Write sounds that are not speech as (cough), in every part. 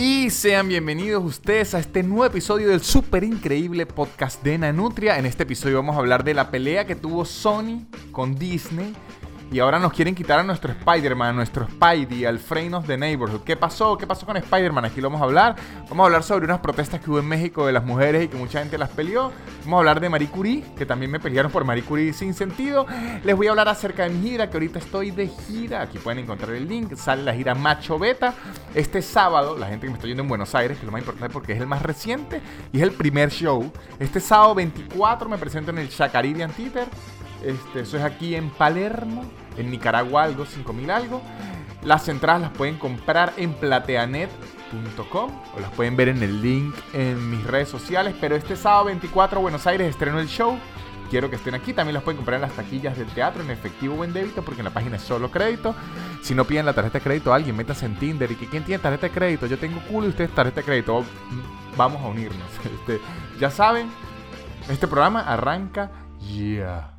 Y sean bienvenidos ustedes a este nuevo episodio del súper increíble podcast de Nanutria. En este episodio vamos a hablar de la pelea que tuvo Sony con Disney y ahora nos quieren quitar a nuestro Spider-Man, a nuestro Spidey, al Frame of the Neighborhood. ¿Qué pasó? ¿Qué pasó con Spider-Man? Aquí lo vamos a hablar. Vamos a hablar sobre unas protestas que hubo en México de las mujeres y que mucha gente las peleó. Vamos a hablar de Marie Curie, que también me pelearon por Marie Curie sin sentido. Les voy a hablar acerca de mi gira, que ahorita estoy de gira. Aquí pueden encontrar el link. Sale la gira Macho Beta. Este sábado, la gente que me está yendo en Buenos Aires, que es lo más importante porque es el más reciente y es el primer show. Este sábado 24 me presento en el Chacaridian Theater. Este, eso es aquí en Palermo, en Nicaragua algo, 5000 algo. Las entradas las pueden comprar en plateanet.com o las pueden ver en el link en mis redes sociales. Pero este sábado 24 Buenos Aires estreno el show. Quiero que estén aquí. También las pueden comprar en las taquillas del teatro, en efectivo o en débito, porque en la página es solo crédito. Si no piden la tarjeta de crédito a alguien, métase en Tinder y que quién tiene tarjeta de crédito. Yo tengo culo y ustedes tarjeta de crédito. Vamos a unirnos. (laughs) Este, ya saben, este programa arranca ya.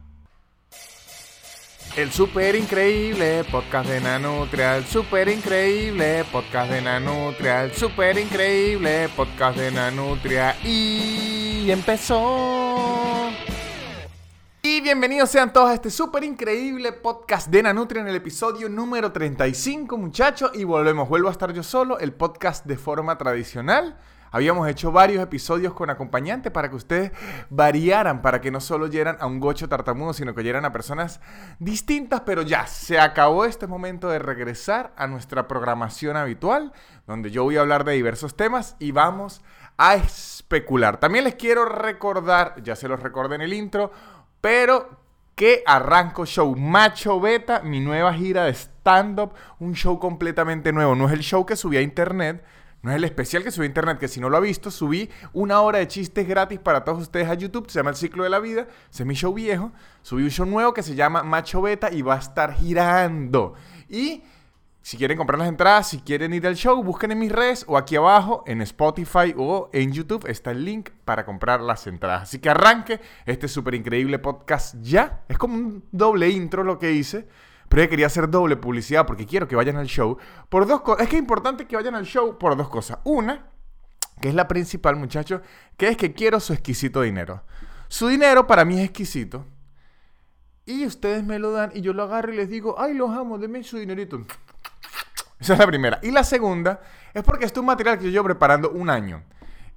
El super increíble podcast de Nanutria, el super increíble podcast de Nanutria, el super increíble podcast de Nanutria y empezó. Y bienvenidos sean todos a este super increíble podcast de Nanutria en el episodio número 35 muchachos y volvemos, vuelvo a estar yo solo, el podcast de forma tradicional. Habíamos hecho varios episodios con acompañante para que ustedes variaran, para que no solo oyeran a un gocho tartamudo, sino que oyeran a personas distintas, pero ya, se acabó este momento de regresar a nuestra programación habitual, donde yo voy a hablar de diversos temas y vamos a especular. También les quiero recordar, ya se los recordé en el intro, pero que arranco show Macho Beta, mi nueva gira de stand-up, un show completamente nuevo. No es el show que subí a internet, no es el especial que subí a internet, que si no lo ha visto, subí una hora de chistes gratis para todos ustedes a YouTube. Se llama El Ciclo de la Vida. Mi show viejo. Subí un show nuevo que se llama Macho Beta y va a estar girando. Y si quieren comprar las entradas, si quieren ir al show, busquen en mis redes o aquí abajo en Spotify o en YouTube está el link para comprar las entradas. Así que arranque este súper increíble podcast ya. Es como un doble intro lo que hice. Pero yo quería hacer doble publicidad porque quiero que vayan al show por dos cosas. Es que es importante que vayan al show por dos cosas. Una, que es la principal, muchachos, que es que quiero su exquisito dinero. Su dinero para mí es exquisito. Y ustedes me lo dan y yo lo agarro y les digo, ay, los amo, denme su dinerito. Esa es la primera. Y la segunda es porque este es un material que yo llevo preparando un año.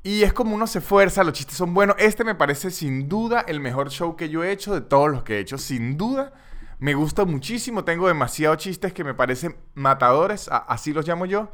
Y es como uno se esfuerza, los chistes son buenos. Este me parece sin duda el mejor show que yo he hecho de todos los que he hecho. Sin duda me gusta muchísimo, tengo demasiados chistes que me parecen matadores, así los llamo yo.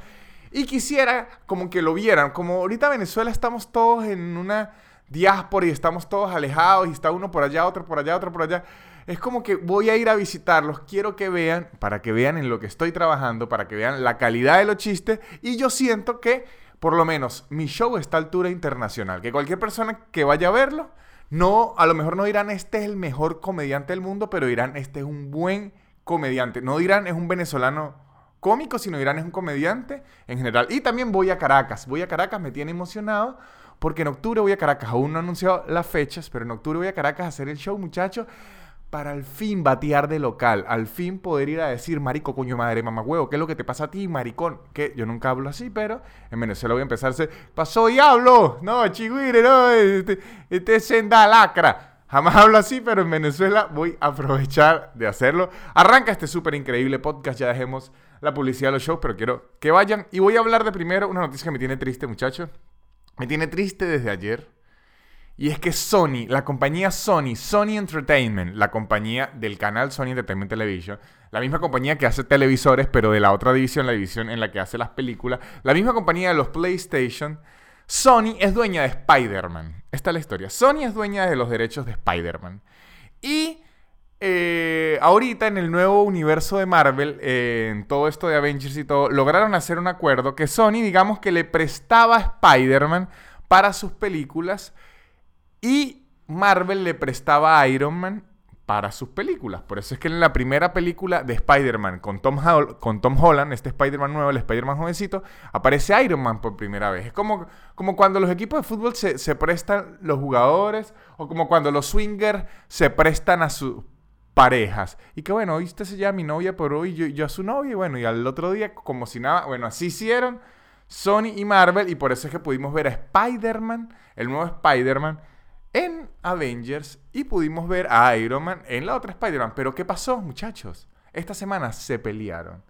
Y quisiera como que lo vieran, como ahorita Venezuela estamos todos en una diáspora y estamos todos alejados y está uno por allá, otro por allá, otro por allá. Es como que voy a ir a visitarlos, quiero que vean, para que vean en lo que estoy trabajando, para que vean la calidad de los chistes y yo siento que por lo menos mi show está a altura internacional, que cualquier persona que vaya a verlo no, a lo mejor no dirán este es el mejor comediante del mundo, pero dirán este es un buen comediante. No dirán es un venezolano cómico, sino dirán es un comediante en general. Y también voy a Caracas. Voy a Caracas, me tiene emocionado porque en octubre voy a Caracas. Aún no he anunciado las fechas, pero en octubre voy a Caracas a hacer el show, muchachos para al fin batear de local, al fin poder ir a decir, marico, coño madre, mamá huevo, ¿qué es lo que te pasa a ti, maricón? Que yo nunca hablo así, pero en Venezuela voy a empezar decir, pasó diablo, no, chigüire, no, este, este es senda lacra. Jamás hablo así, pero en Venezuela voy a aprovechar de hacerlo. Arranca este súper increíble podcast, ya dejemos la publicidad de los shows, pero quiero que vayan. Y voy a hablar de primero una noticia que me tiene triste, muchachos. Me tiene triste desde ayer. Y es que Sony, la compañía Sony, Sony Entertainment, la compañía del canal Sony Entertainment Television, la misma compañía que hace televisores, pero de la otra división, la división en la que hace las películas, la misma compañía de los PlayStation, Sony es dueña de Spider-Man. Esta es la historia. Sony es dueña de los derechos de Spider-Man. Y eh, ahorita en el nuevo universo de Marvel, eh, en todo esto de Avengers y todo, lograron hacer un acuerdo que Sony, digamos que le prestaba a Spider-Man para sus películas y Marvel le prestaba a Iron Man para sus películas. Por eso es que en la primera película de Spider-Man con Tom, con Tom Holland, este Spider-Man nuevo, el Spider-Man jovencito, aparece Iron Man por primera vez. Es como, como cuando los equipos de fútbol se, prestan los jugadores o como cuando los swingers se prestan a sus parejas. Y que bueno, hoy usted se llama mi novia, pero hoy yo, yo a su novia y bueno, y al otro día como si nada, bueno, así hicieron Sony y Marvel, y por eso es que pudimos ver a Spider-Man, el nuevo Spider-Man, en Avengers, y pudimos ver a Iron Man en la otra Spider-Man. Pero ¿qué pasó, muchachos? Esta semana se pelearon.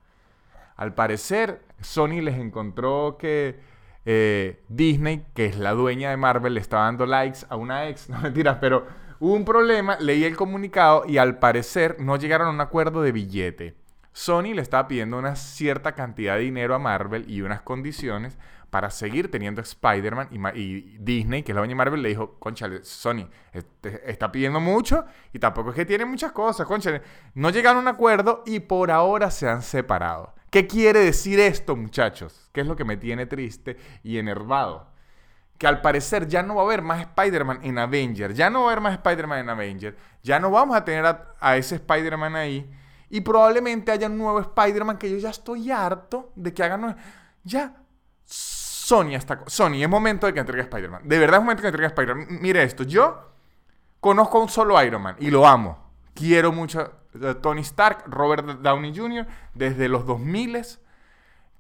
Al parecer, Sony les encontró que eh, Disney, que es la dueña de Marvel, le estaba dando likes a una ex, (laughs) no mentiras, pero hubo un problema, leí el comunicado y al parecer no llegaron a un acuerdo de billete. Sony le estaba pidiendo una cierta cantidad de dinero a Marvel y unas condiciones para seguir teniendo Spider-Man y, Disney, que es la dueña de Marvel, le dijo, conchale, Sony, está pidiendo mucho y tampoco es que tiene muchas cosas, conchale. No llegaron a un acuerdo y por ahora se han separado. ¿Qué quiere decir esto, muchachos? ¿Qué es lo que me tiene triste y enervado? Que al parecer ya no va a haber más Spider-Man en Avenger, ya no va a haber más Spider-Man en Avenger, ya no vamos a tener a, a ese Spider-Man ahí y probablemente haya un nuevo Spider-Man que yo ya estoy harto de que hagan... Ya, Sony está... Sony, es momento de que entregue Spider-Man. De verdad es momento de que entregue Spider-Man. Mire esto, yo conozco a un solo Iron Man y lo amo. Quiero mucho a Tony Stark, Robert Downey Jr. desde los 2000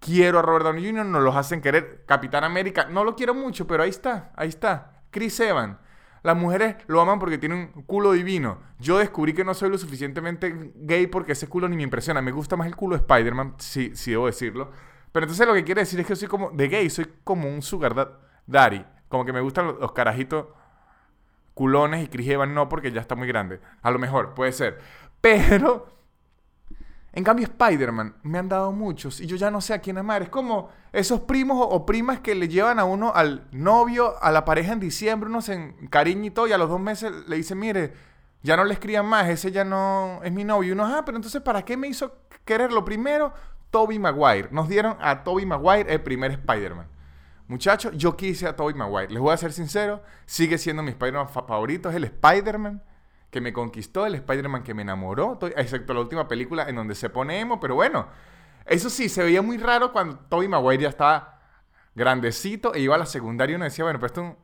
Quiero a Robert Downey Jr., nos los hacen querer. Capitán América, no lo quiero mucho, pero ahí está, ahí está. Chris Evans, las mujeres lo aman porque tiene un culo divino. Yo descubrí que no soy lo suficientemente gay porque ese culo ni me impresiona. Me gusta más el culo de Spider-Man, sí debo decirlo. Pero entonces lo que quiere decir es que soy como, de gay, soy como un sugar daddy. Como que me gustan los, carajitos culones y Chris no porque ya está muy grande. A lo mejor, puede ser. Pero en cambio, Spider-Man me han dado muchos y yo ya no sé a quién amar. Es como esos primos o, primas que le llevan a uno al novio, a la pareja en diciembre, uno se cariño y todo, y a los dos meses le dicen, mire, ya no le escriban más, ese ya no es mi novio. Y uno, ah, pero entonces, ¿para qué me hizo quererlo primero? Toby Maguire. Nos dieron a Toby Maguire el primer Spider-Man. Muchachos, yo quise a Toby Maguire. Les voy a ser sincero, sigue siendo mi Spider-Man favorito, es el Spider-Man que me conquistó, el Spider-Man que me enamoró, excepto la última película en donde se pone emo, pero bueno, eso sí, se veía muy raro cuando Tobey Maguire ya estaba grandecito e iba a la secundaria y uno decía, bueno, pero esto es un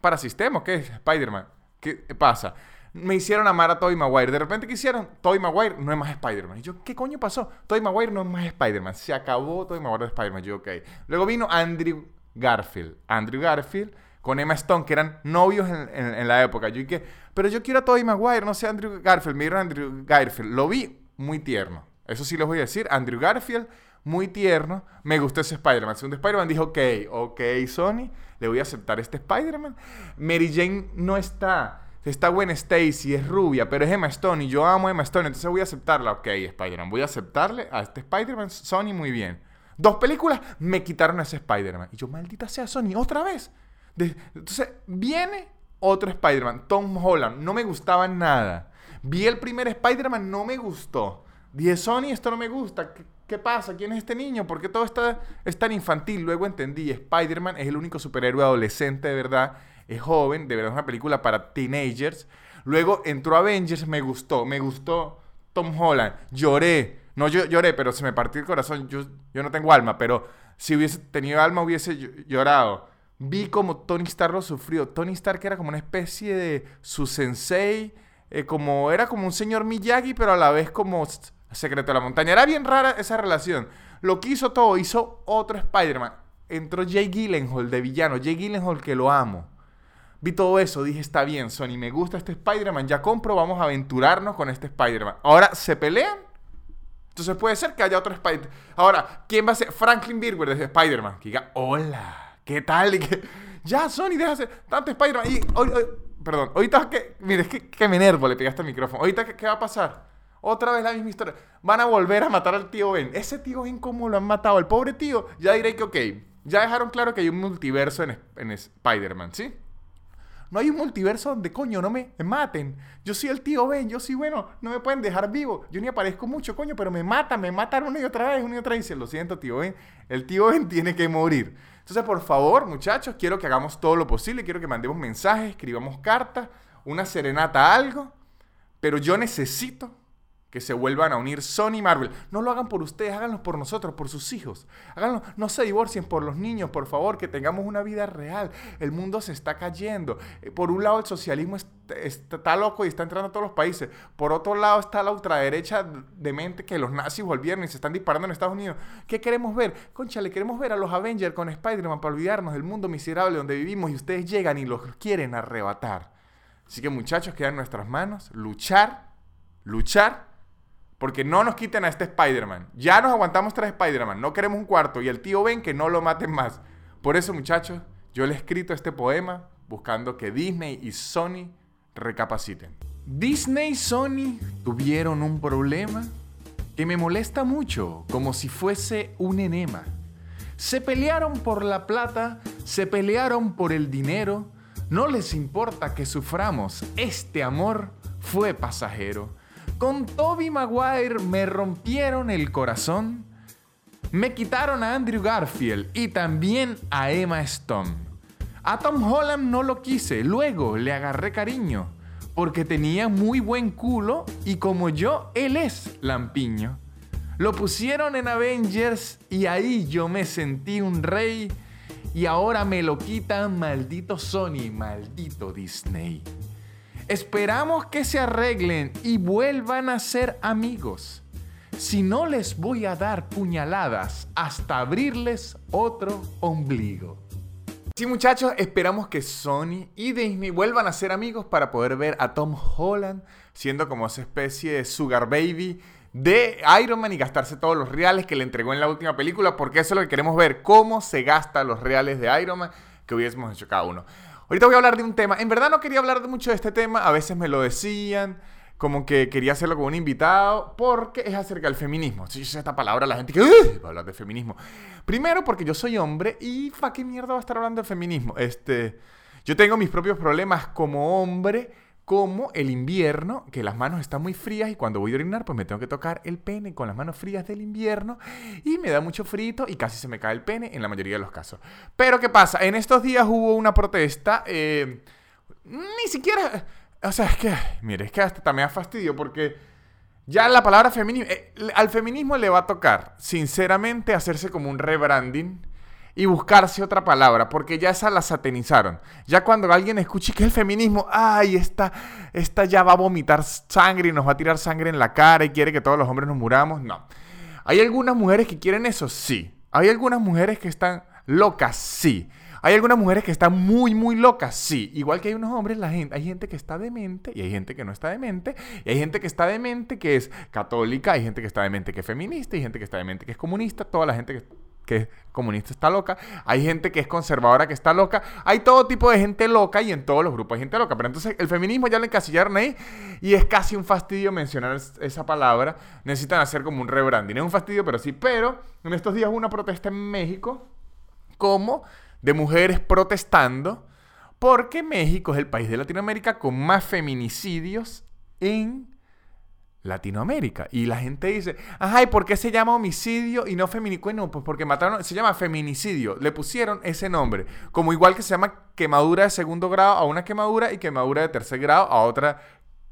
parasistema, ¿qué es Spider-Man? ¿Qué pasa? Me hicieron amar a Tobey Maguire. De repente, ¿qué hicieron? Tobey Maguire no es más Spider-Man. Y yo, ¿qué coño pasó? Tobey Maguire no es más Spider-Man. Se acabó Tobey Maguire de Spider-Man. Yo, ok. Luego vino Andrew Garfield. Andrew Garfield con Emma Stone, que eran novios en, la época. Yo dije, pero yo quiero a Tobey Maguire, no sé, Andrew Garfield. Me dieron Andrew Garfield. Lo vi muy tierno. Eso sí les voy a decir. Andrew Garfield, muy tierno. Me gustó ese Spider-Man. Segundo Spider-Man dijo, ok, ok, Sony, le voy a aceptar este Spider-Man. Mary Jane no está. Está buena Stacy, es rubia, pero es Emma Stone y yo amo Emma Stone, entonces voy a aceptarla. Ok, Spider-Man, voy a aceptarle a este Spider-Man. Sony, muy bien. Dos películas me quitaron a ese Spider-Man. Y yo, maldita sea Sony, otra vez entonces, viene otro Spider-Man, Tom Holland. No me gustaba nada. Vi el primer Spider-Man, no me gustó. Dije, Sony, esto no me gusta. ¿Qué, pasa? ¿Quién es este niño? ¿Por qué todo está, es tan infantil? Luego entendí, Spider-Man es el único superhéroe adolescente de verdad. Es joven, de verdad es una película para teenagers. Luego entró Avengers, me gustó. Me gustó Tom Holland. Lloré. No yo, lloré, pero se me partió el corazón. Yo, no tengo alma, pero si hubiese tenido alma hubiese llorado vi como Tony Stark lo sufrió. Tony Stark era como una especie de su sensei, eh, como era como un señor Miyagi, pero a la vez como secreto de la montaña. Era bien rara esa relación. Lo que hizo todo, hizo otro Spider-Man. Entró Jay Gyllenhaal de villano, Jay Gyllenhaal que lo amo. Vi todo eso, dije, está bien, Sony, me gusta este Spider-Man, ya compro, vamos a aventurarnos con este Spider-Man. Ahora, ¿se pelean? Entonces puede ser que haya otro Spider-Man. Ahora, ¿quién va a ser? Franklin Birgwer de Spider-Man. Que diga, hola. ¿qué tal? Que, ya, Sony, hacer tanto Spider-Man. Y, hoy, perdón, ahorita que, mire, es que, me nervo, le pegaste el micrófono. Ahorita, ¿qué, va a pasar? Otra vez la misma historia. Van a volver a matar al tío Ben. Ese tío Ben, ¿cómo lo han matado? El pobre tío, ya diré que, ok, ya dejaron claro que hay un multiverso en, en Spider-Man, ¿sí? No hay un multiverso donde coño no me maten. Yo soy el tío Ben, yo soy bueno, no me pueden dejar vivo. Yo ni aparezco mucho, coño, pero me matan, me matan una y otra vez, una y otra vez. Lo siento, tío Ben. El tío Ben (laughs) tiene que morir. Entonces, por favor, muchachos, quiero que hagamos todo lo posible, quiero que mandemos mensajes, escribamos cartas, una serenata, algo, pero yo necesito que se vuelvan a unir Sony y Marvel. No lo hagan por ustedes, háganlo por nosotros, por sus hijos. Háganlo, no se divorcien por los niños, por favor, que tengamos una vida real. El mundo se está cayendo. Eh, por un lado, el socialismo es está, loco y está entrando a todos los países. Por otro lado está la ultraderecha de mente que los nazis volvieron y se están disparando en Estados Unidos. ¿Qué queremos ver? Concha, le queremos ver a los Avengers con Spider-Man para olvidarnos del mundo miserable donde vivimos y ustedes llegan y los quieren arrebatar. Así que muchachos, queda en nuestras manos luchar, luchar, porque no nos quiten a este Spider-Man. Ya nos aguantamos tres Spider-Man, no queremos un cuarto y el tío Ben que no lo maten más. Por eso muchachos, yo le he escrito este poema buscando que Disney y Sony recapaciten. Disney y Sony tuvieron un problema que me molesta mucho, como si fuese un enema. Se pelearon por la plata, se pelearon por el dinero, no les importa que suframos, este amor fue pasajero. Con Toby Maguire me rompieron el corazón, me quitaron a Andrew Garfield y también a Emma Stone. A Tom Holland no lo quise, luego le agarré cariño, porque tenía muy buen culo y como yo, él es lampiño. Lo pusieron en Avengers y ahí yo me sentí un rey y ahora me lo quitan maldito Sony, maldito Disney. Esperamos que se arreglen y vuelvan a ser amigos. Si no les voy a dar puñaladas hasta abrirles otro ombligo. Sí muchachos, esperamos que Sony y Disney vuelvan a ser amigos para poder ver a Tom Holland siendo como esa especie de sugar baby de Iron Man y gastarse todos los reales que le entregó en la última película, porque eso es lo que queremos ver, cómo se gasta los reales de Iron Man que hubiésemos hecho cada uno. Ahorita voy a hablar de un tema, en verdad no quería hablar mucho de este tema, a veces me lo decían, como que quería hacerlo con un invitado, porque es acerca del feminismo. Si sé esta palabra, la gente que va a hablar de feminismo. Primero, porque yo soy hombre y fa qué mierda va a estar hablando de feminismo. Este, yo tengo mis propios problemas como hombre como el invierno, que las manos están muy frías y cuando voy a orinar, pues me tengo que tocar el pene con las manos frías del invierno y me da mucho frito y casi se me cae el pene en la mayoría de los casos. Pero ¿qué pasa? En estos días hubo una protesta, eh, ni siquiera, o sea, es que, mire, es que hasta también ha fastidio porque ya la palabra feminismo, eh, al feminismo le va a tocar, sinceramente, hacerse como un rebranding y buscarse otra palabra, porque ya esa la satanizaron. Ya cuando alguien escuche que el feminismo, ay, esta, esta ya va a vomitar sangre y nos va a tirar sangre en la cara y quiere que todos los hombres nos muramos, no. ¿Hay algunas mujeres que quieren eso? Sí. ¿Hay algunas mujeres que están locas? Sí. ¿Hay algunas mujeres que están muy, muy locas? Sí. Igual que hay unos hombres, la gente, hay gente que está demente y hay gente que no está demente. Y hay gente que está demente que es católica, hay gente que está demente que es feminista, hay gente que está demente que es comunista, toda la gente que que es comunista está loca, hay gente que es conservadora que está loca, hay todo tipo de gente loca y en todos los grupos hay gente loca. Pero entonces el feminismo ya lo encasillaron ahí y es casi un fastidio mencionar esa palabra. Necesitan hacer como un rebranding. Es un fastidio, pero sí. Pero en estos días hubo una protesta en México como de mujeres protestando porque México es el país de Latinoamérica con más feminicidios en Latinoamérica. Y la gente dice, ajá, ¿y por qué se llama homicidio y no feminicidio? Bueno, pues porque mataron, se llama feminicidio. Le pusieron ese nombre. Como igual que se llama quemadura de segundo grado a una quemadura y quemadura de tercer grado a otra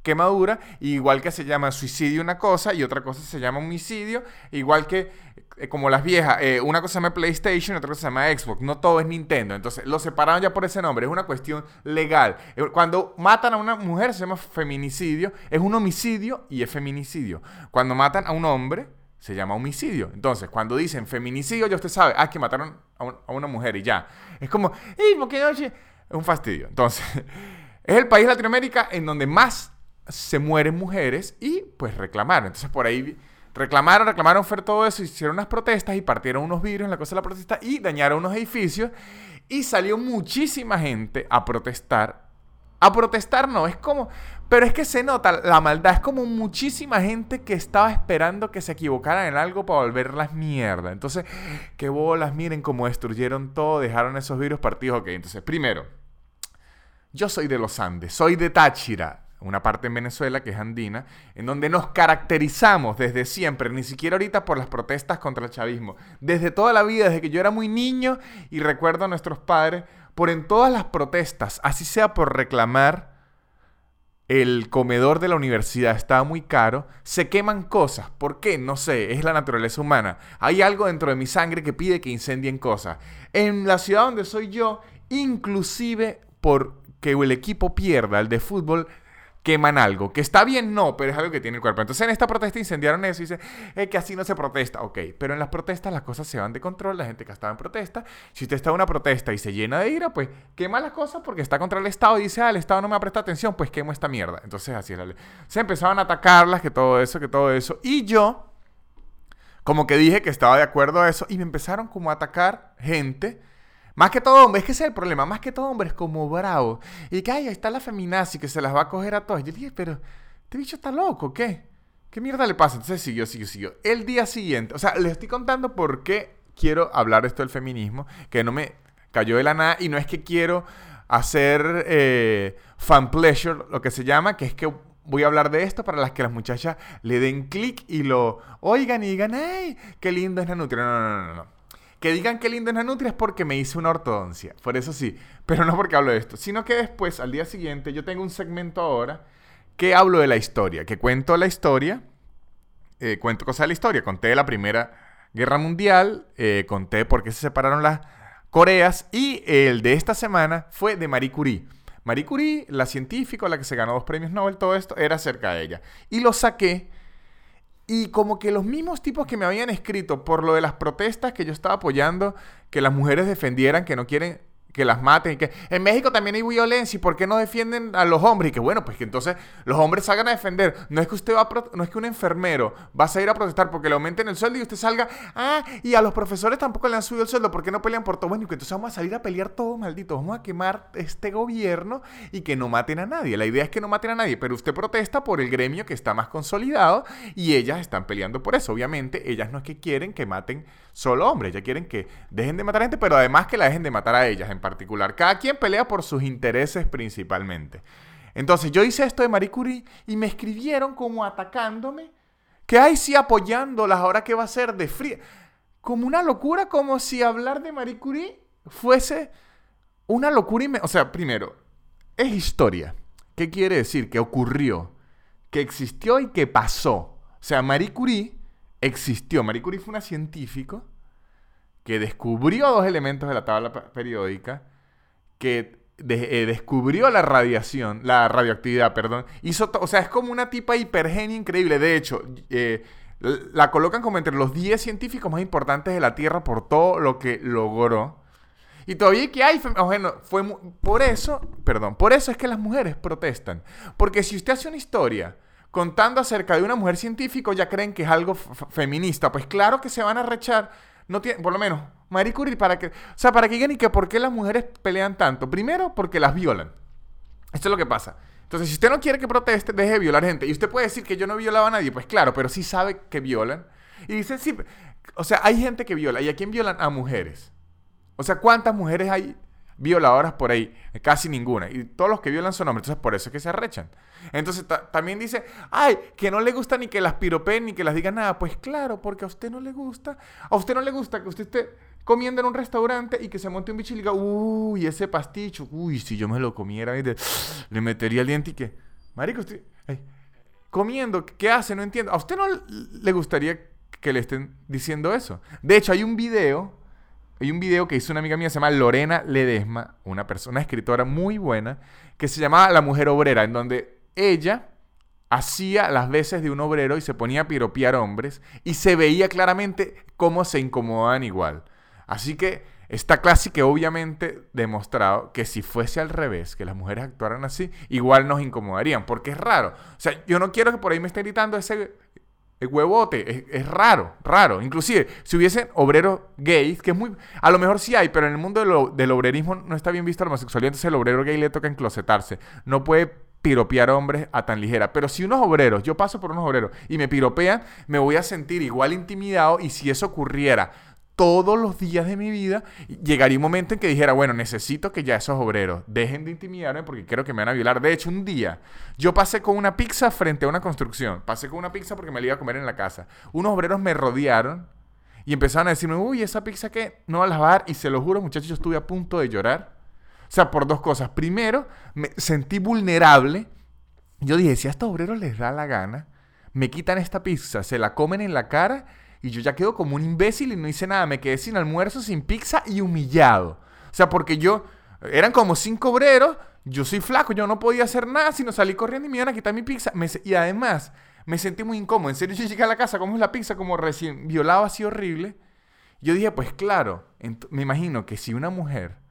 quemadura, igual que se llama suicidio una cosa y otra cosa se llama homicidio, igual que eh, como las viejas, eh, una cosa se llama PlayStation otra cosa se llama Xbox, no todo es Nintendo, entonces lo separaron ya por ese nombre, es una cuestión legal. Eh, cuando matan a una mujer se llama feminicidio, es un homicidio y es feminicidio. Cuando matan a un hombre se llama homicidio. Entonces, cuando dicen feminicidio, ya usted sabe, ah, que mataron a, una mujer y ya. Es como, ¿y por qué no? Es un fastidio. Entonces, (laughs) es el país de Latinoamérica en donde más se mueren mujeres y pues reclamaron. Entonces por ahí reclamaron, reclamaron fue todo eso, hicieron unas protestas y partieron unos vidrios en la cosa de la protesta y dañaron unos edificios y salió muchísima gente a protestar. A protestar no, es como... Pero es que se nota la maldad, es como muchísima gente que estaba esperando que se equivocaran en algo para volverlas mierda. Entonces, qué bolas, miren cómo destruyeron todo, dejaron esos vidrios partidos. Ok, entonces, primero, yo soy de los Andes, soy de Táchira una parte en Venezuela que es andina, en donde nos caracterizamos desde siempre, ni siquiera ahorita por las protestas contra el chavismo, desde toda la vida, desde que yo era muy niño y recuerdo a nuestros padres, por en todas las protestas, así sea por reclamar el comedor de la universidad estaba muy caro, se queman cosas. ¿Por qué? No sé, es la naturaleza humana. Hay algo dentro de mi sangre que pide que incendien cosas. En la ciudad donde soy yo, inclusive por que el equipo pierda, el de fútbol, queman algo. Que está bien, no, pero es algo que tiene el cuerpo. Entonces en esta protesta incendiaron eso y dice, es que así no se protesta. Ok, pero en las protestas las cosas se van de control, la gente que estaba en protesta. Si usted está en una protesta y se llena de ira, pues quema las cosas porque está contra el Estado y dice, ah, el Estado no me ha prestado atención, pues quemo esta mierda. Entonces así es la ley. Se empezaban a atacarlas, que todo eso, que todo eso. Y yo, como que dije que estaba de acuerdo a eso, y me empezaron como a atacar gente más que todo hombre, es que ese es el problema. Más que todo hombre es como bravo. Y que, ay, ahí está la feminazi que se las va a coger a todas. Yo dije, pero este bicho está loco, ¿qué? ¿Qué mierda le pasa? Entonces siguió, siguió, siguió. El día siguiente, o sea, les estoy contando por qué quiero hablar esto del feminismo, que no me cayó de la nada y no es que quiero hacer eh, fan pleasure, lo que se llama, que es que voy a hablar de esto para las que las muchachas le den clic y lo oigan y digan, ¡ay! ¡Qué lindo es la nutria! No, no, no, no. Que digan que lindo es la nutria es porque me hice una ortodoncia. Por eso sí. Pero no porque hablo de esto. Sino que después, al día siguiente, yo tengo un segmento ahora que hablo de la historia. Que cuento la historia. Eh, cuento cosas de la historia. Conté de la Primera Guerra Mundial. Eh, conté por qué se separaron las Coreas. Y el de esta semana fue de Marie Curie. Marie Curie, la científica, la que se ganó dos premios Nobel, todo esto, era acerca de ella. Y lo saqué y como que los mismos tipos que me habían escrito por lo de las protestas que yo estaba apoyando, que las mujeres defendieran, que no quieren que las maten y que en México también hay violencia y por qué no defienden a los hombres y que bueno, pues que entonces los hombres salgan a defender. No es que usted va no es que un enfermero va a salir a protestar porque le aumenten el sueldo y usted salga, ah, y a los profesores tampoco le han subido el sueldo, ¿por qué no pelean por todo? Bueno, y que entonces vamos a salir a pelear todo, maldito, vamos a quemar este gobierno y que no maten a nadie. La idea es que no maten a nadie, pero usted protesta por el gremio que está más consolidado y ellas están peleando por eso. Obviamente, ellas no es que quieren que maten solo hombres, ellas quieren que dejen de matar a gente, pero además que la dejen de matar a ellas particular. Cada quien pelea por sus intereses principalmente. Entonces yo hice esto de Marie Curie y me escribieron como atacándome, que hay sí apoyándolas ahora que va a ser de fría. Como una locura, como si hablar de Marie Curie fuese una locura. O sea, primero, es historia. ¿Qué quiere decir? Que ocurrió, que existió y que pasó. O sea, Marie Curie existió. Marie Curie fue una científica que descubrió dos elementos de la tabla periódica que eh, descubrió la radiación, la radioactividad, perdón. Hizo o sea, es como una tipa hipergenia increíble. De hecho, eh, la colocan como entre los 10 científicos más importantes de la Tierra por todo lo que logró. Y todavía que hay, bueno, fue por eso, perdón, por eso es que las mujeres protestan. Porque si usted hace una historia contando acerca de una mujer científica, ya creen que es algo feminista. Pues claro que se van a rechar no tiene, por lo menos, Marie Curie, para que, o sea, para que digan y que por qué las mujeres pelean tanto. Primero, porque las violan. Esto es lo que pasa. Entonces, si usted no quiere que proteste, deje de violar gente. Y usted puede decir que yo no violaba a nadie. Pues claro, pero sí sabe que violan. Y dice, sí, o sea, hay gente que viola. ¿Y a quién violan? A mujeres. O sea, ¿cuántas mujeres hay violadoras por ahí? Casi ninguna. Y todos los que violan son hombres. Entonces, por eso es que se arrechan. Entonces también dice, ay, que no le gusta ni que las piropeen ni que las digan nada. Pues claro, porque a usted no le gusta. A usted no le gusta que usted esté comiendo en un restaurante y que se monte un bicho y diga, uy, ese pasticho, uy, si yo me lo comiera, (gasps) le metería el diente y que, marico, usted, comiendo, ¿qué hace? No entiendo. ¿A usted no le gustaría que le estén diciendo eso? De hecho, hay un video hay un video que hizo una amiga mía, se llama Lorena Ledesma, una persona, una escritora muy buena, que se llamaba La Mujer Obrera, en donde ella hacía las veces de un obrero y se ponía a piropear hombres y se veía claramente cómo se incomodaban igual. Así que está clásico que obviamente demostrado que si fuese al revés, que las mujeres actuaran así, igual nos incomodarían, porque es raro. O sea, yo no quiero que por ahí me esté gritando ese huevote, es, raro, raro. Inclusive, si hubiesen obreros gays, que es muy... A lo mejor sí hay, pero en el mundo del obrerismo no está bien visto la homosexualidad, entonces el obrero gay le toca enclosetarse. No puede piropear hombres a tan ligera. Pero si unos obreros, yo paso por unos obreros y me piropean, me voy a sentir igual intimidado y si eso ocurriera todos los días de mi vida, llegaría un momento en que dijera, bueno, necesito que ya esos obreros dejen de intimidarme porque creo que me van a violar. De hecho, un día yo pasé con una pizza frente a una construcción. Pasé con una pizza porque me la iba a comer en la casa. Unos obreros me rodearon y empezaron a decirme, uy, esa pizza que no va a lavar. Y se lo juro, muchachos, yo estuve a punto de llorar o sea, por dos cosas. Primero, me sentí vulnerable. Yo dije, si a estos obreros les da la gana, me quitan esta pizza, se la comen en la cara y yo ya quedo como un imbécil y no hice nada. Me quedé sin almuerzo, sin pizza y humillado. O sea, porque yo, eran como cinco obreros, yo soy flaco, yo no podía hacer nada, sino salí corriendo y me iban a quitar mi pizza. y además, me sentí muy incómodo. En serio, yo llegué a la casa, como es la pizza, como recién violado así horrible. Yo dije, pues claro, me imagino que si una mujer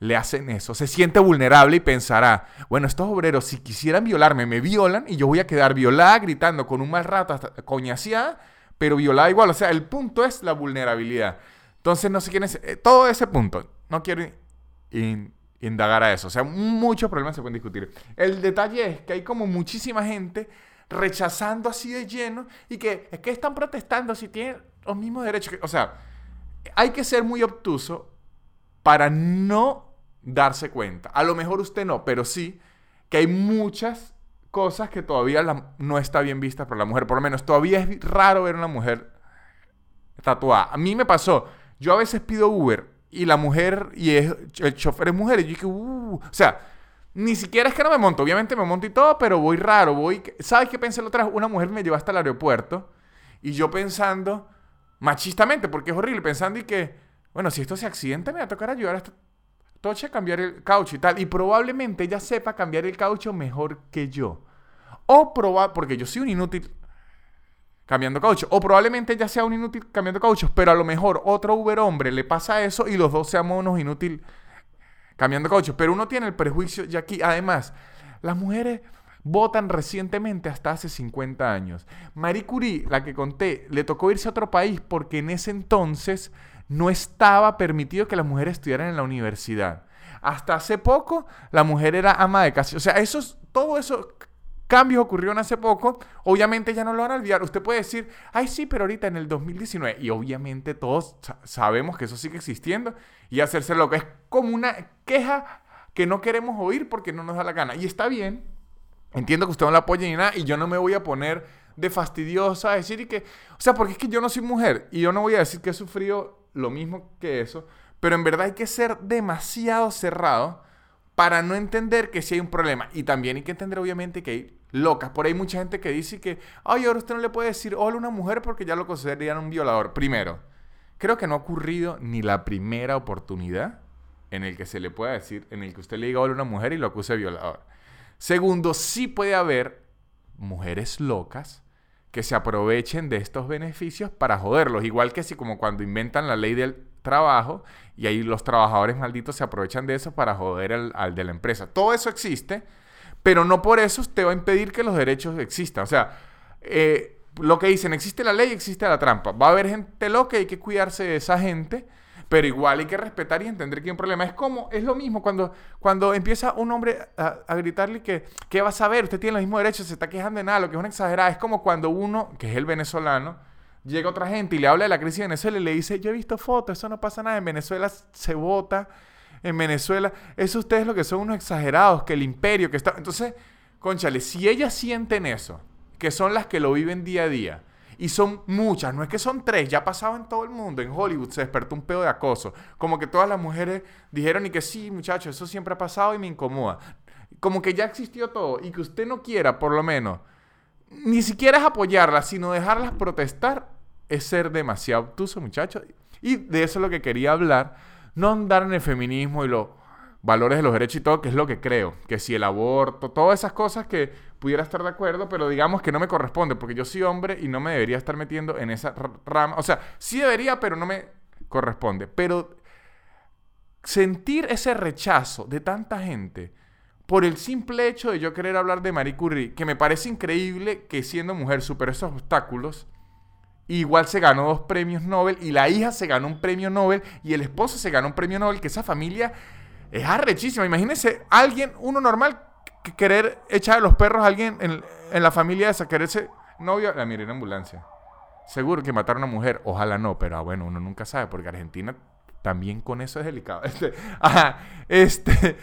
le hacen eso, se siente vulnerable y pensará, bueno, estos obreros si quisieran violarme, me violan y yo voy a quedar violada gritando con un mal rato hasta coñaseada, pero violada igual. O sea, el punto es la vulnerabilidad. Entonces, no sé quién es, eh, todo ese punto, no quiero indagar a eso. O sea, muchos problemas se pueden discutir. El detalle es que hay como muchísima gente rechazando así de lleno y que es que están protestando si tienen los mismos derechos. Que, o sea, hay que ser muy obtuso para no darse cuenta. A lo mejor usted no, pero sí que hay muchas cosas que todavía no está bien vista por la mujer. Por lo menos todavía es raro ver una mujer tatuada. A mí me pasó. Yo a veces pido Uber y la mujer y el chofer es mujer y yo dije, uh, o sea, ni siquiera es que no me monto. Obviamente me monto y todo, pero voy raro. Voy. ¿Sabes qué pensé la otra? Una mujer me llevó hasta el aeropuerto y yo pensando machistamente, porque es horrible, pensando y que, bueno, si esto se accidenta, me va a tocar ayudar a esta toche cambiar el caucho y tal. Y probablemente ella sepa cambiar el caucho mejor que yo. O probar, porque yo soy un inútil cambiando caucho. O probablemente ella sea un inútil cambiando cauchos, pero a lo mejor otro Uber hombre le pasa eso y los dos seamos unos inútiles cambiando cauchos. Pero uno tiene el prejuicio y aquí, además, las mujeres votan recientemente hasta hace 50 años. Marie Curie, la que conté, le tocó irse a otro país porque en ese entonces no estaba permitido que las mujeres estudiaran en la universidad. Hasta hace poco la mujer era ama de casa. O sea, esos, todo eso cambios ocurrieron hace poco, obviamente ya no lo van a olvidar. Usted puede decir, ay sí, pero ahorita en el 2019, y obviamente todos sabemos que eso sigue existiendo, y hacerse lo que es como una queja que no queremos oír porque no nos da la gana. Y está bien, Entiendo que usted no la apoya ni nada y yo no me voy a poner de fastidiosa decir y que, o sea, porque es que yo no soy mujer y yo no voy a decir que he sufrido lo mismo que eso, pero en verdad hay que ser demasiado cerrado para no entender que sí hay un problema. Y también hay que entender obviamente que hay locas. Por ahí hay mucha gente que dice que, ay, ahora usted no le puede decir hola a una mujer porque ya lo considerarían un violador. Primero, creo que no ha ocurrido ni la primera oportunidad en el que se le pueda decir, en el que usted le diga hola a una mujer y lo acuse de violador. Segundo, sí puede haber mujeres locas que se aprovechen de estos beneficios para joderlos. Igual que si como cuando inventan la ley del trabajo y ahí los trabajadores malditos se aprovechan de eso para joder al, de la empresa. Todo eso existe, pero no por eso te va a impedir que los derechos existan. O sea, eh, lo que dicen, existe la ley, existe la trampa. Va a haber gente loca y hay que cuidarse de esa gente pero igual hay que respetar y entender que hay un problema. Es como, es lo mismo cuando, cuando empieza un hombre a, gritarle que, ¿qué va a saber? Usted tiene los mismos derechos, se está quejando de nada, lo que es una exagerada. Es como cuando uno, que es el venezolano, llega otra gente y le habla de la crisis de Venezuela y le dice, yo he visto fotos, eso no pasa nada, en Venezuela se vota, en Venezuela, eso ustedes lo que son unos exagerados, que el imperio, que está... Entonces, conchale, si ellas sienten eso, que son las que lo viven día a día, y son muchas, no es que son tres, ya pasaba en todo el mundo. En Hollywood se despertó un pedo de acoso. Como que todas las mujeres dijeron y que sí, muchachos, eso siempre ha pasado y me incomoda. Como que ya existió todo y que usted no quiera, por lo menos, ni siquiera es apoyarlas, sino dejarlas protestar, es ser demasiado obtuso, muchachos. Y de eso es lo que quería hablar. No andar en el feminismo y los valores de los derechos y todo, que es lo que creo. Que si el aborto, todas esas cosas que pudiera estar de acuerdo, pero digamos que no me corresponde, porque yo soy hombre y no me debería estar metiendo en esa rama. O sea, sí debería, pero no me corresponde. Pero sentir ese rechazo de tanta gente por el simple hecho de yo querer hablar de Marie Curie, que me parece increíble que siendo mujer superó esos obstáculos, igual se ganó dos premios Nobel y la hija se ganó un premio Nobel y el esposo se ganó un premio Nobel, que esa familia es arrechísima. Imagínense alguien, uno normal, querer echar a los perros a alguien en, la familia esa, quererse novio, la miré en ambulancia. Seguro que matar a una mujer, ojalá no, pero ah, bueno, uno nunca sabe, porque Argentina también con eso es delicado. (laughs) Este, ajá, este,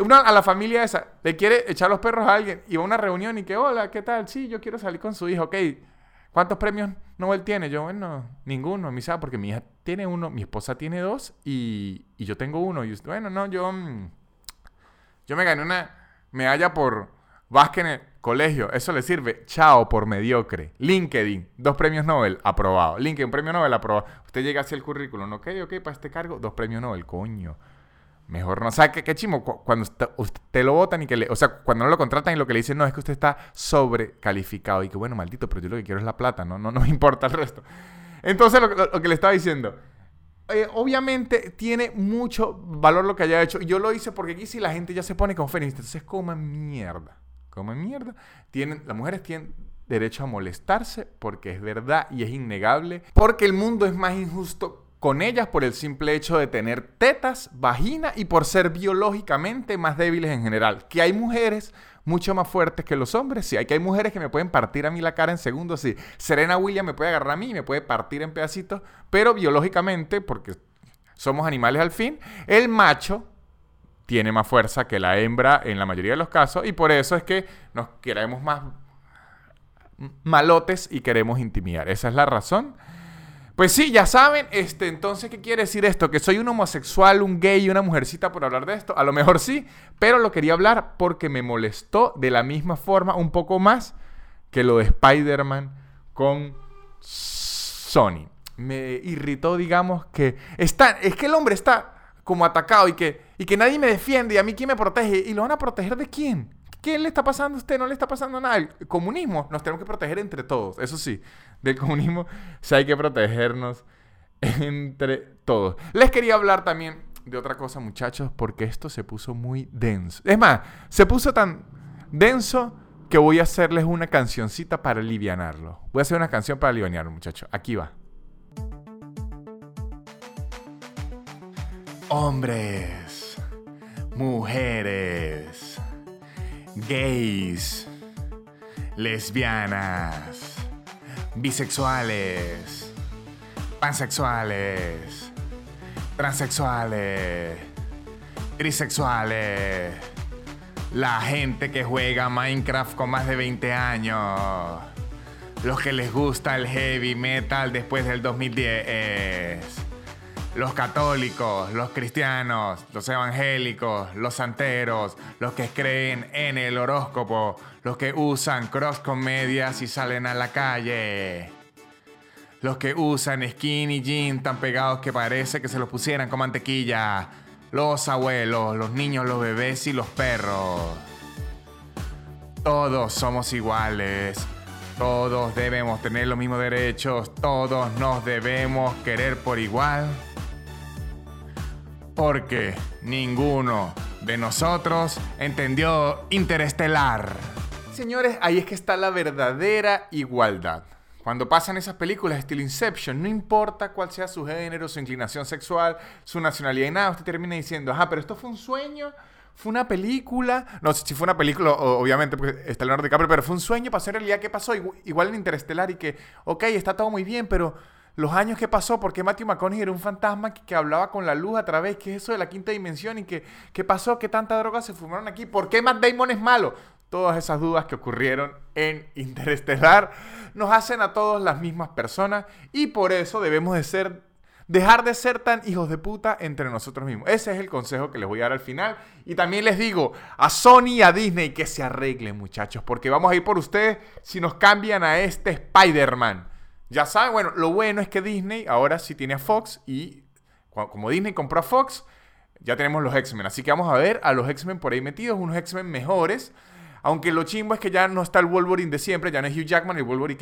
una, a la familia esa le quiere echar los perros a alguien y va a una reunión y que, hola, ¿qué tal? Sí, yo quiero salir con su hijo, ok. ¿Cuántos premios Nobel tiene? Yo, bueno, ninguno, mi sabe, porque mi hija tiene uno, mi esposa tiene dos y, y yo tengo uno. Y bueno, no, yo, mm, yo me gané una, me haya por Vázquez en colegio, eso le sirve. Chao por mediocre. LinkedIn, dos premios Nobel, aprobado. LinkedIn, premio Nobel, aprobado. Usted llega hacia el currículum, ok, ok, para este cargo, dos premios Nobel, coño. Mejor no. O sea, qué, chimo. Cuando usted, lo votan y que le. O sea, cuando no lo contratan y lo que le dicen no es que usted está sobrecalificado. Y que bueno, maldito, pero yo lo que quiero es la plata, no, no, no me (laughs) importa el resto. Entonces, lo, que le estaba diciendo. Eh, obviamente tiene mucho valor lo que haya hecho. Yo lo hice porque aquí si la gente ya se pone con feminista. Entonces, coman mierda. Coman mierda. Tienen, las mujeres tienen derecho a molestarse porque es verdad y es innegable. Porque el mundo es más injusto con ellas por el simple hecho de tener tetas, vagina y por ser biológicamente más débiles en general. Que hay mujeres mucho más fuertes que los hombres, sí. Hay que hay mujeres que me pueden partir a mí la cara en segundos, sí. Serena Williams me puede agarrar a mí y me puede partir en pedacitos, pero biológicamente, porque somos animales al fin, el macho tiene más fuerza que la hembra en la mayoría de los casos y por eso es que nos queremos más malotes y queremos intimidar. Esa es la razón. Pues sí, ya saben, este, entonces, ¿qué quiere decir esto? ¿Que soy un homosexual, un gay y una mujercita por hablar de esto? A lo mejor sí, pero lo quería hablar porque me molestó de la misma forma, un poco más, que lo de Spider-Man con Sony. Me irritó, digamos, que está, es que el hombre está como atacado y que, y que nadie me defiende y a mí quién me protege. ¿Y lo van a proteger de quién? ¿Qué le está pasando a usted? No le está pasando nada. El comunismo nos tenemos que proteger entre todos. Eso sí, del comunismo sí hay que protegernos entre todos. Les quería hablar también de otra cosa, muchachos, porque esto se puso muy denso. Es más, se puso tan denso que voy a hacerles una cancioncita para alivianarlo. Voy a hacer una canción para alivianarlo, muchachos. Aquí va. Hombres, mujeres gays, lesbianas, bisexuales, pansexuales, transexuales, trisexuales, la gente que juega Minecraft con más de 20 años, los que les gusta el heavy metal después del 2010 los católicos, los cristianos, los evangélicos, los santeros, los que creen en el horóscopo, los que usan cross con medias y salen a la calle. Los que usan skinny jeans tan pegados que parece que se los pusieran con mantequilla. Los abuelos, los niños, los bebés y los perros. Todos somos iguales. Todos debemos tener los mismos derechos. Todos nos debemos querer por igual porque ninguno de nosotros entendió interestelar. Señores, ahí es que está la verdadera igualdad. Cuando pasan esas películas estilo Inception, no importa cuál sea su género, su inclinación sexual, su nacionalidad y nada, usted termina diciendo, ajá, pero esto fue un sueño, fue una película. No, si fue una película, obviamente, porque está Leonardo DiCaprio, pero fue un sueño para hacer realidad. ¿Qué pasó? Igual en Interestelar y que, ok, está todo muy bien, pero los años que pasó, porque Matthew McConaughey era un fantasma que, hablaba con la luz a través, ¿qué es eso de la quinta dimensión? ¿Y qué, qué pasó? ¿Qué tanta droga se fumaron aquí? ¿Por qué Matt Damon es malo? Todas esas dudas que ocurrieron en Interestelar nos hacen a todos las mismas personas y por eso debemos de ser, dejar de ser tan hijos de puta entre nosotros mismos. Ese es el consejo que les voy a dar al final. Y también les digo a Sony y a Disney que se arreglen muchachos, porque vamos a ir por ustedes si nos cambian a este Spider-Man. Ya saben, bueno, lo bueno es que Disney ahora sí tiene a Fox y como Disney compró a Fox, ya tenemos los X-Men. Así que vamos a ver a los X-Men por ahí metidos, unos X-Men mejores. Aunque lo chimbo es que ya no está el Wolverine de siempre, ya no es Hugh Jackman, el Wolverine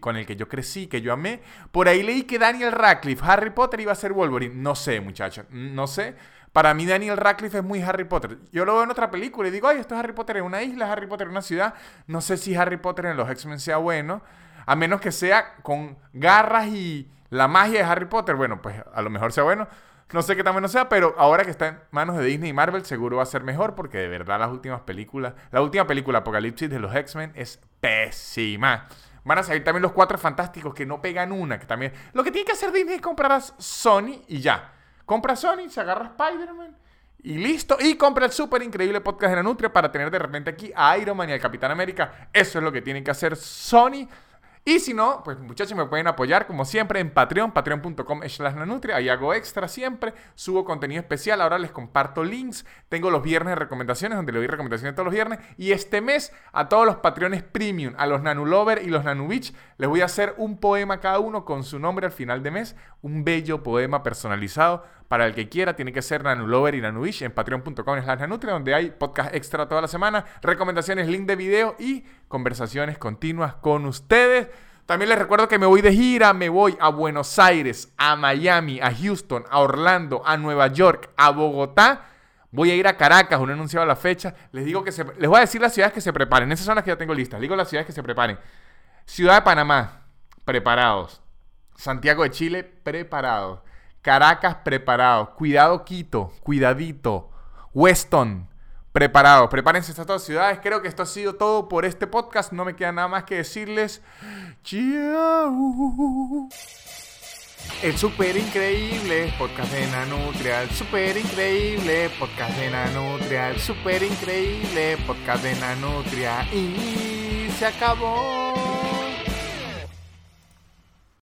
con el que yo crecí, que yo amé. Por ahí leí que Daniel Radcliffe, Harry Potter iba a ser Wolverine. No sé, muchachos, no sé. Para mí Daniel Radcliffe es muy Harry Potter. Yo lo veo en otra película y digo, ay, esto es Harry Potter en una isla, Harry Potter en una ciudad. No sé si Harry Potter en los X-Men sea bueno. A menos que sea con garras y la magia de Harry Potter. Bueno, pues a lo mejor sea bueno. No sé qué tan bueno sea, pero ahora que está en manos de Disney y Marvel, seguro va a ser mejor porque de verdad las últimas películas, la última película Apocalipsis de los X-Men es pésima. Van a salir también los cuatro fantásticos que no pegan una, que también... Lo que tiene que hacer Disney es comprar a Sony y ya. Compra Sony, se agarra Spider-Man y listo. Y compra el súper increíble podcast de la Nutria para tener de repente aquí a Iron Man y al Capitán América. Eso es lo que tiene que hacer Sony. Y si no, pues muchachos me pueden apoyar como siempre en Patreon, patreon.com nanutria. Ahí hago extra siempre, subo contenido especial. Ahora les comparto links. Tengo los viernes de recomendaciones, donde le doy recomendaciones todos los viernes. Y este mes a todos los Patreones Premium, a los Nanulover y los Nanubich, les voy a hacer un poema cada uno con su nombre al final de mes. Un bello poema personalizado para el que quiera. Tiene que ser Nanulover y Nanubish en patreon.com slash nanutria, donde hay podcast extra toda la semana, recomendaciones, link de video y conversaciones continuas con ustedes. También les recuerdo que me voy de gira, me voy a Buenos Aires, a Miami, a Houston, a Orlando, a Nueva York, a Bogotá. Voy a ir a Caracas, un anunciado a la fecha. Les digo que se, les voy a decir las ciudades que se preparen. Esas son las que ya tengo listas. Les digo las ciudades que se preparen. Ciudad de Panamá, preparados. Santiago de Chile, preparados. Caracas, preparados. Cuidado Quito, cuidadito. Weston, preparados. Prepárense estas dos ciudades. Creo que esto ha sido todo por este podcast. No me queda nada más que decirles. Chao. El super increíble podcast de Nanutria, super increíble podcast de Nanutria, super increíble podcast de Nanutria y se acabó.